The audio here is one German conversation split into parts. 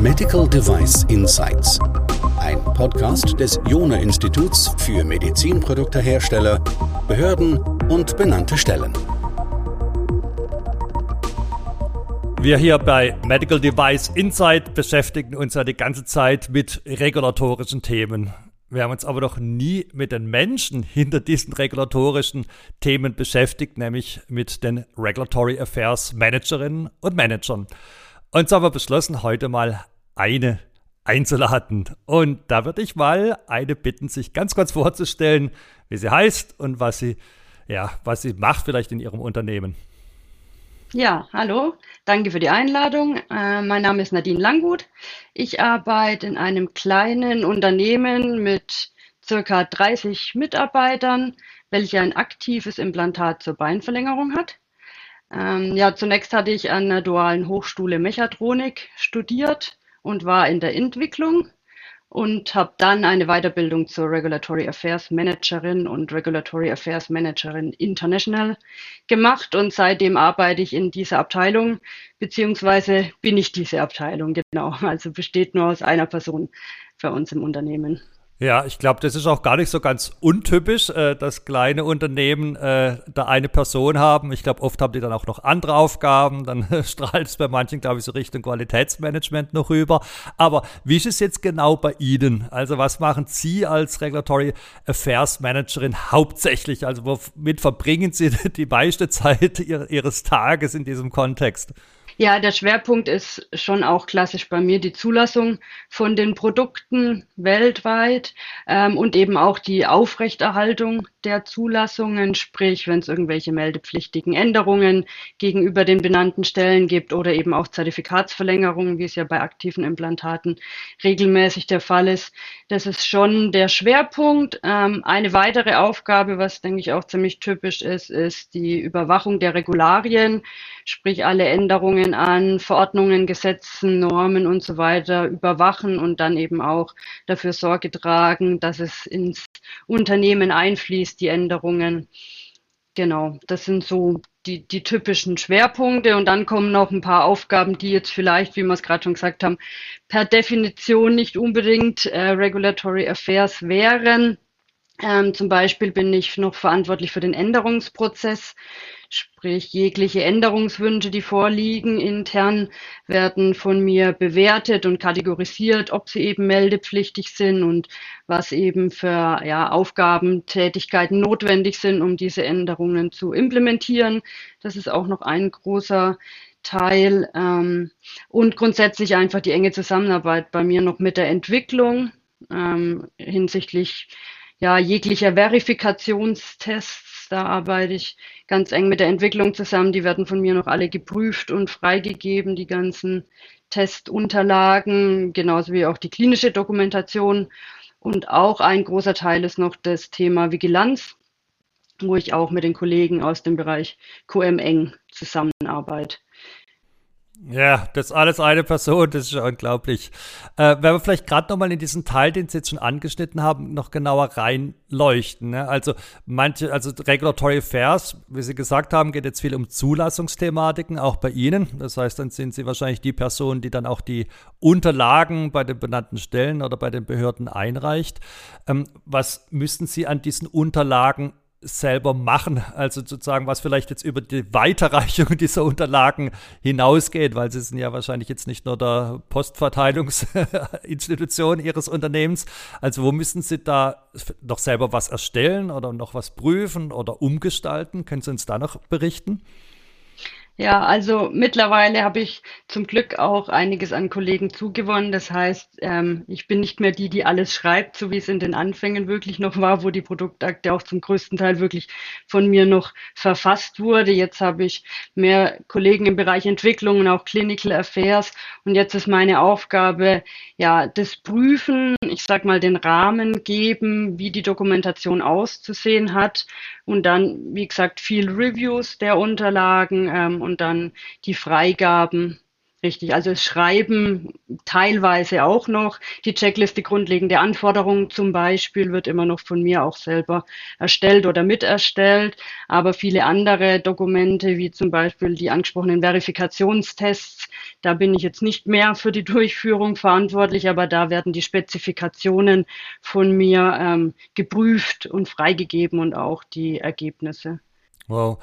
Medical Device Insights. Ein Podcast des Jona Instituts für Medizinproduktehersteller, Behörden und benannte Stellen. Wir hier bei Medical Device Insight beschäftigen uns ja die ganze Zeit mit regulatorischen Themen. Wir haben uns aber noch nie mit den Menschen hinter diesen regulatorischen Themen beschäftigt, nämlich mit den Regulatory Affairs Managerinnen und Managern. Und so haben wir beschlossen, heute mal eine einzuladen. Und da würde ich mal eine bitten, sich ganz kurz vorzustellen, wie sie heißt und was sie, ja, was sie macht vielleicht in ihrem Unternehmen. Ja, hallo, danke für die Einladung. Äh, mein Name ist Nadine Langgut. Ich arbeite in einem kleinen Unternehmen mit circa 30 Mitarbeitern, welcher ein aktives Implantat zur Beinverlängerung hat. Ähm, ja, zunächst hatte ich an der Dualen Hochschule Mechatronik studiert und war in der Entwicklung und habe dann eine Weiterbildung zur Regulatory Affairs Managerin und Regulatory Affairs Managerin International gemacht und seitdem arbeite ich in dieser Abteilung, beziehungsweise bin ich diese Abteilung, genau. Also besteht nur aus einer Person bei uns im Unternehmen. Ja, ich glaube, das ist auch gar nicht so ganz untypisch, äh, dass kleine Unternehmen äh, da eine Person haben. Ich glaube, oft haben die dann auch noch andere Aufgaben. Dann strahlt es bei manchen, glaube ich, so Richtung Qualitätsmanagement noch rüber. Aber wie ist es jetzt genau bei Ihnen? Also was machen Sie als Regulatory Affairs Managerin hauptsächlich? Also womit verbringen Sie die meiste Zeit Ihres Tages in diesem Kontext? Ja, der Schwerpunkt ist schon auch klassisch bei mir die Zulassung von den Produkten weltweit ähm, und eben auch die Aufrechterhaltung der Zulassungen, sprich, wenn es irgendwelche meldepflichtigen Änderungen gegenüber den benannten Stellen gibt oder eben auch Zertifikatsverlängerungen, wie es ja bei aktiven Implantaten regelmäßig der Fall ist. Das ist schon der Schwerpunkt. Ähm, eine weitere Aufgabe, was denke ich auch ziemlich typisch ist, ist die Überwachung der Regularien, sprich alle Änderungen an, Verordnungen, Gesetzen, Normen und so weiter überwachen und dann eben auch dafür Sorge tragen, dass es ins Unternehmen einfließt, die Änderungen. Genau, das sind so die, die typischen Schwerpunkte und dann kommen noch ein paar Aufgaben, die jetzt vielleicht, wie wir es gerade schon gesagt haben, per Definition nicht unbedingt äh, Regulatory Affairs wären. Ähm, zum Beispiel bin ich noch verantwortlich für den Änderungsprozess. Sprich, jegliche Änderungswünsche, die vorliegen intern, werden von mir bewertet und kategorisiert, ob sie eben meldepflichtig sind und was eben für ja, Aufgaben, notwendig sind, um diese Änderungen zu implementieren. Das ist auch noch ein großer Teil. Ähm, und grundsätzlich einfach die enge Zusammenarbeit bei mir noch mit der Entwicklung ähm, hinsichtlich ja, jeglicher Verifikationstests da arbeite ich ganz eng mit der Entwicklung zusammen. Die werden von mir noch alle geprüft und freigegeben, die ganzen Testunterlagen, genauso wie auch die klinische Dokumentation. Und auch ein großer Teil ist noch das Thema Vigilanz, wo ich auch mit den Kollegen aus dem Bereich QM eng zusammenarbeite. Ja, das ist alles eine Person, das ist ja unglaublich. Äh, wenn wir vielleicht gerade nochmal in diesen Teil, den Sie jetzt schon angeschnitten haben, noch genauer reinleuchten. Ne? Also manche, also Regulatory Affairs, wie Sie gesagt haben, geht jetzt viel um Zulassungsthematiken, auch bei Ihnen. Das heißt, dann sind Sie wahrscheinlich die Person, die dann auch die Unterlagen bei den benannten Stellen oder bei den Behörden einreicht. Ähm, was müssen Sie an diesen Unterlagen selber machen, also sozusagen, was vielleicht jetzt über die Weiterreichung dieser Unterlagen hinausgeht, weil sie sind ja wahrscheinlich jetzt nicht nur der Postverteilungsinstitution ihres Unternehmens. Also wo müssen Sie da noch selber was erstellen oder noch was prüfen oder umgestalten? Können Sie uns da noch berichten? Ja, also mittlerweile habe ich zum Glück auch einiges an Kollegen zugewonnen. Das heißt, ähm, ich bin nicht mehr die, die alles schreibt, so wie es in den Anfängen wirklich noch war, wo die Produktakte auch zum größten Teil wirklich von mir noch verfasst wurde. Jetzt habe ich mehr Kollegen im Bereich Entwicklung und auch Clinical Affairs. Und jetzt ist meine Aufgabe, ja, das Prüfen, ich sag mal, den Rahmen geben, wie die Dokumentation auszusehen hat. Und dann, wie gesagt, viel Reviews der Unterlagen ähm, und dann die Freigaben Richtig, also es Schreiben teilweise auch noch. Die Checkliste grundlegende Anforderungen zum Beispiel wird immer noch von mir auch selber erstellt oder miterstellt. Aber viele andere Dokumente, wie zum Beispiel die angesprochenen Verifikationstests, da bin ich jetzt nicht mehr für die Durchführung verantwortlich, aber da werden die Spezifikationen von mir ähm, geprüft und freigegeben und auch die Ergebnisse. Wow.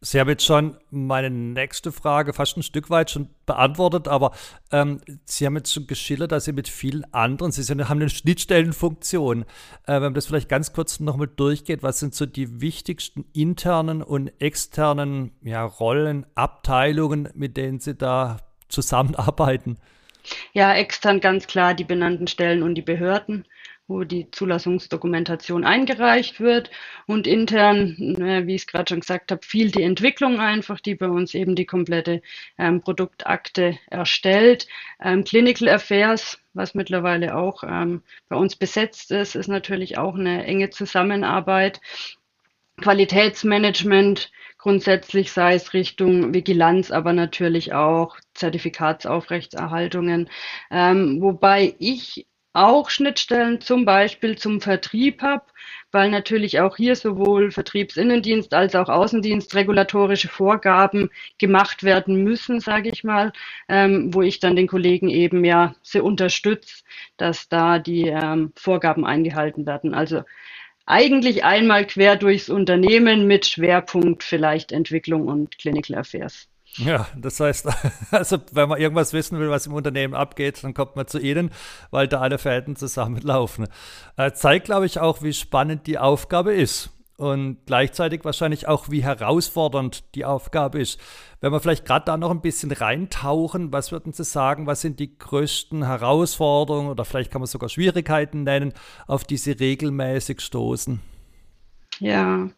Sie haben jetzt schon meine nächste Frage fast ein Stück weit schon beantwortet, aber ähm, Sie haben jetzt schon geschildert, dass Sie mit vielen anderen, Sie sind, haben eine Schnittstellenfunktion. Äh, wenn man das vielleicht ganz kurz nochmal durchgeht, was sind so die wichtigsten internen und externen ja, Rollen, Abteilungen, mit denen Sie da zusammenarbeiten? Ja, extern ganz klar die benannten Stellen und die Behörden wo die Zulassungsdokumentation eingereicht wird und intern, äh, wie ich es gerade schon gesagt habe, viel die Entwicklung einfach, die bei uns eben die komplette ähm, Produktakte erstellt. Ähm, Clinical Affairs, was mittlerweile auch ähm, bei uns besetzt ist, ist natürlich auch eine enge Zusammenarbeit. Qualitätsmanagement, grundsätzlich sei es Richtung Vigilanz, aber natürlich auch Zertifikatsaufrechtserhaltungen. Ähm, wobei ich auch Schnittstellen zum Beispiel zum Vertrieb habe, weil natürlich auch hier sowohl Vertriebsinnendienst als auch Außendienst regulatorische Vorgaben gemacht werden müssen, sage ich mal, ähm, wo ich dann den Kollegen eben ja sehr unterstütze, dass da die ähm, Vorgaben eingehalten werden. Also eigentlich einmal quer durchs Unternehmen mit Schwerpunkt vielleicht Entwicklung und Clinical Affairs. Ja, das heißt, also wenn man irgendwas wissen will, was im Unternehmen abgeht, dann kommt man zu Ihnen, weil da alle Fäden zusammenlaufen. Äh, zeigt, glaube ich, auch, wie spannend die Aufgabe ist und gleichzeitig wahrscheinlich auch, wie herausfordernd die Aufgabe ist. Wenn wir vielleicht gerade da noch ein bisschen reintauchen, was würden Sie sagen, was sind die größten Herausforderungen oder vielleicht kann man sogar Schwierigkeiten nennen, auf die Sie regelmäßig stoßen? Ja,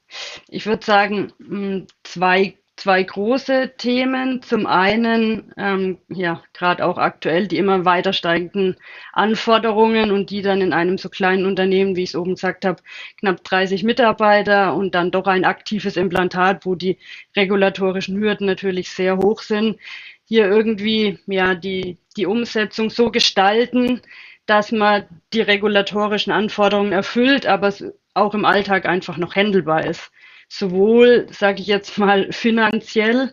ich würde sagen, hm, zwei zwei große Themen. Zum einen, ähm, ja, gerade auch aktuell die immer weiter steigenden Anforderungen und die dann in einem so kleinen Unternehmen, wie ich es oben gesagt habe, knapp 30 Mitarbeiter und dann doch ein aktives Implantat, wo die regulatorischen Hürden natürlich sehr hoch sind, hier irgendwie ja die, die Umsetzung so gestalten, dass man die regulatorischen Anforderungen erfüllt, aber es auch im Alltag einfach noch handelbar ist sowohl, sage ich jetzt mal, finanziell,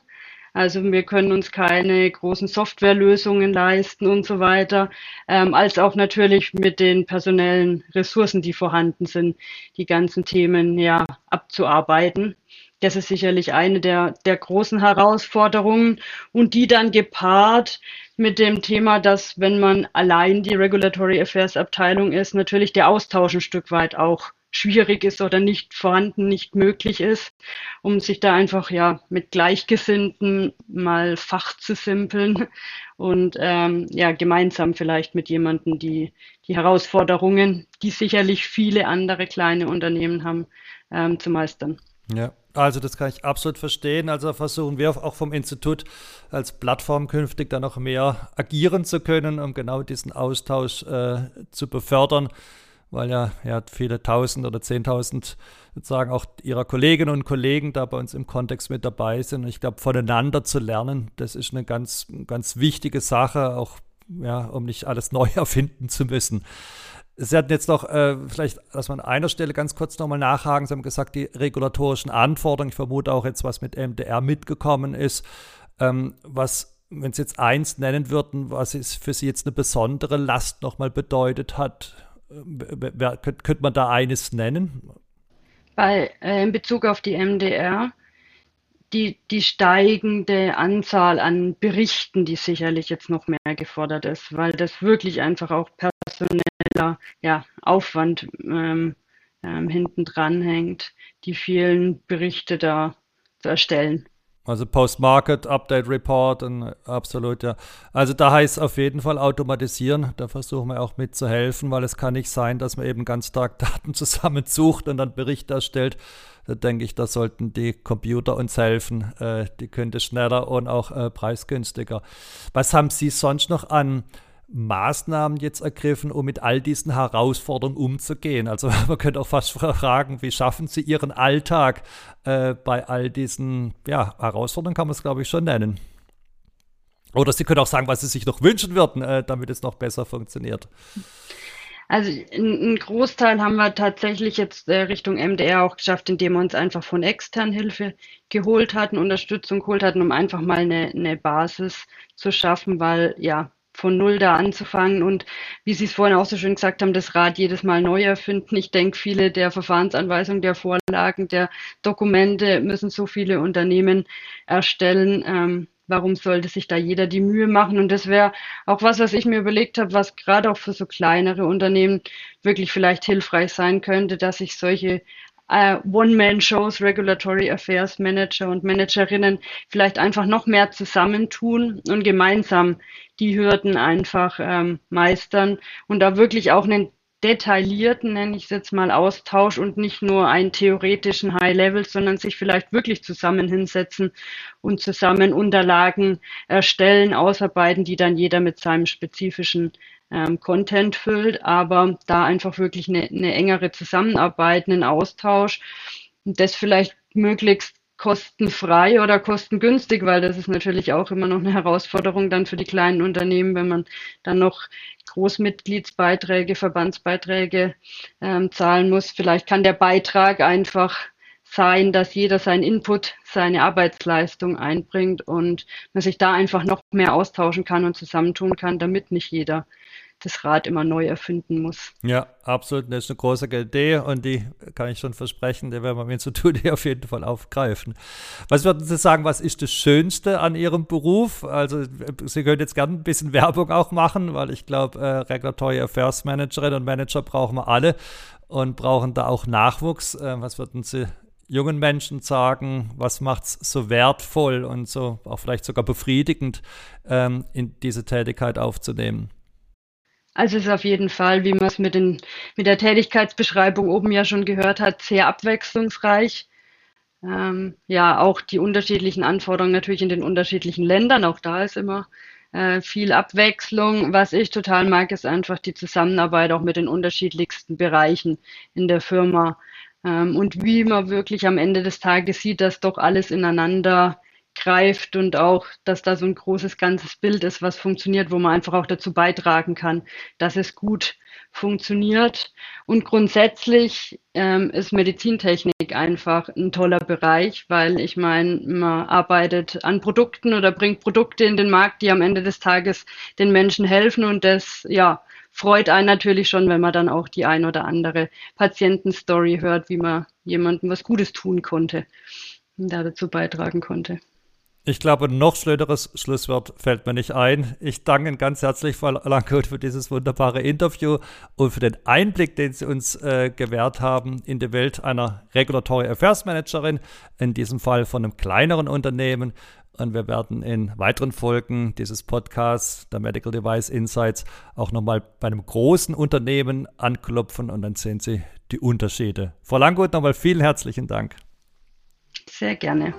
also wir können uns keine großen Softwarelösungen leisten und so weiter, ähm, als auch natürlich mit den personellen Ressourcen, die vorhanden sind, die ganzen Themen ja abzuarbeiten. Das ist sicherlich eine der, der großen Herausforderungen und die dann gepaart mit dem Thema, dass wenn man allein die Regulatory Affairs Abteilung ist, natürlich der Austausch ein Stück weit auch schwierig ist oder nicht vorhanden, nicht möglich ist, um sich da einfach ja mit Gleichgesinnten mal Fach zu simpeln und ähm, ja gemeinsam vielleicht mit jemandem die die Herausforderungen, die sicherlich viele andere kleine Unternehmen haben, ähm, zu meistern. Ja, also das kann ich absolut verstehen. Also versuchen wir auch vom Institut als Plattform künftig dann noch mehr agieren zu können, um genau diesen Austausch äh, zu befördern weil ja, ja viele tausend oder zehntausend sozusagen auch ihrer Kolleginnen und Kollegen da bei uns im Kontext mit dabei sind. Und ich glaube, voneinander zu lernen, das ist eine ganz, ganz wichtige Sache, auch ja, um nicht alles neu erfinden zu müssen. Sie hatten jetzt noch, äh, vielleicht, dass man an einer Stelle ganz kurz nochmal nachhaken. Sie haben gesagt, die regulatorischen Anforderungen, ich vermute auch jetzt, was mit MDR mitgekommen ist, ähm, was wenn Sie jetzt eins nennen würden, was es für Sie jetzt eine besondere Last nochmal bedeutet hat, könnte man da eines nennen? Bei, äh, in Bezug auf die MDR, die, die steigende Anzahl an Berichten, die sicherlich jetzt noch mehr gefordert ist, weil das wirklich einfach auch personeller ja, Aufwand ähm, ähm, hinten dran hängt, die vielen Berichte da zu erstellen. Also Post-Market, Update Report und absolut, ja. Also da heißt auf jeden Fall automatisieren. Da versuchen wir auch mitzuhelfen, weil es kann nicht sein, dass man eben ganz stark Daten zusammensucht und dann Bericht erstellt. Da denke ich, da sollten die Computer uns helfen. Äh, die könnte schneller und auch äh, preisgünstiger. Was haben Sie sonst noch an Maßnahmen jetzt ergriffen, um mit all diesen Herausforderungen umzugehen? Also man könnte auch fast fragen, wie schaffen Sie Ihren Alltag äh, bei all diesen ja, Herausforderungen, kann man es glaube ich schon nennen. Oder Sie können auch sagen, was Sie sich noch wünschen würden, äh, damit es noch besser funktioniert. Also einen Großteil haben wir tatsächlich jetzt äh, Richtung MDR auch geschafft, indem wir uns einfach von extern Hilfe geholt hatten, Unterstützung geholt hatten, um einfach mal eine, eine Basis zu schaffen, weil ja, von null da anzufangen und wie Sie es vorhin auch so schön gesagt haben, das Rad jedes Mal neu erfinden. Ich denke, viele der Verfahrensanweisungen, der Vorlagen, der Dokumente müssen so viele Unternehmen erstellen. Ähm, warum sollte sich da jeder die Mühe machen? Und das wäre auch was, was ich mir überlegt habe, was gerade auch für so kleinere Unternehmen wirklich vielleicht hilfreich sein könnte, dass sich solche One-Man-Shows, Regulatory Affairs Manager und Managerinnen vielleicht einfach noch mehr zusammentun und gemeinsam die Hürden einfach ähm, meistern und da wirklich auch einen detaillierten, nenne ich es jetzt mal, Austausch und nicht nur einen theoretischen High-Level, sondern sich vielleicht wirklich zusammen hinsetzen und zusammen Unterlagen erstellen, ausarbeiten, die dann jeder mit seinem spezifischen ähm, Content füllt, aber da einfach wirklich eine, eine engere Zusammenarbeit, einen Austausch und das vielleicht möglichst kostenfrei oder kostengünstig, weil das ist natürlich auch immer noch eine Herausforderung dann für die kleinen Unternehmen, wenn man dann noch Großmitgliedsbeiträge, Verbandsbeiträge ähm, zahlen muss. Vielleicht kann der Beitrag einfach sein, dass jeder seinen Input, seine Arbeitsleistung einbringt und man sich da einfach noch mehr austauschen kann und zusammentun kann, damit nicht jeder das Rad immer neu erfinden muss. Ja, absolut. Das ist eine große Idee und die kann ich schon versprechen, die werden wir mit zu tun, die auf jeden Fall aufgreifen. Was würden Sie sagen, was ist das Schönste an Ihrem Beruf? Also Sie können jetzt gerne ein bisschen Werbung auch machen, weil ich glaube, äh, Regulatory Affairs Managerinnen und Manager brauchen wir alle und brauchen da auch Nachwuchs. Äh, was würden Sie jungen Menschen sagen, was macht es so wertvoll und so auch vielleicht sogar befriedigend, ähm, in diese Tätigkeit aufzunehmen? Also es ist auf jeden Fall, wie man es mit, mit der Tätigkeitsbeschreibung oben ja schon gehört hat, sehr abwechslungsreich. Ähm, ja, auch die unterschiedlichen Anforderungen natürlich in den unterschiedlichen Ländern, auch da ist immer äh, viel Abwechslung. Was ich total mag, ist einfach die Zusammenarbeit auch mit den unterschiedlichsten Bereichen in der Firma. Ähm, und wie man wirklich am Ende des Tages sieht, dass doch alles ineinander greift und auch, dass da so ein großes ganzes Bild ist, was funktioniert, wo man einfach auch dazu beitragen kann, dass es gut funktioniert. Und grundsätzlich ähm, ist Medizintechnik einfach ein toller Bereich, weil ich meine, man arbeitet an Produkten oder bringt Produkte in den Markt, die am Ende des Tages den Menschen helfen und das, ja, freut einen natürlich schon, wenn man dann auch die ein oder andere Patientenstory hört, wie man jemandem was Gutes tun konnte und da dazu beitragen konnte. Ich glaube, ein noch schöneres Schlusswort fällt mir nicht ein. Ich danke Ihnen ganz herzlich, Frau Langkot, für dieses wunderbare Interview und für den Einblick, den Sie uns äh, gewährt haben in die Welt einer Regulatory Affairs Managerin, in diesem Fall von einem kleineren Unternehmen. Und wir werden in weiteren Folgen dieses Podcasts, der Medical Device Insights, auch nochmal bei einem großen Unternehmen anklopfen und dann sehen Sie die Unterschiede. Frau Langgut, nochmal vielen herzlichen Dank. Sehr gerne.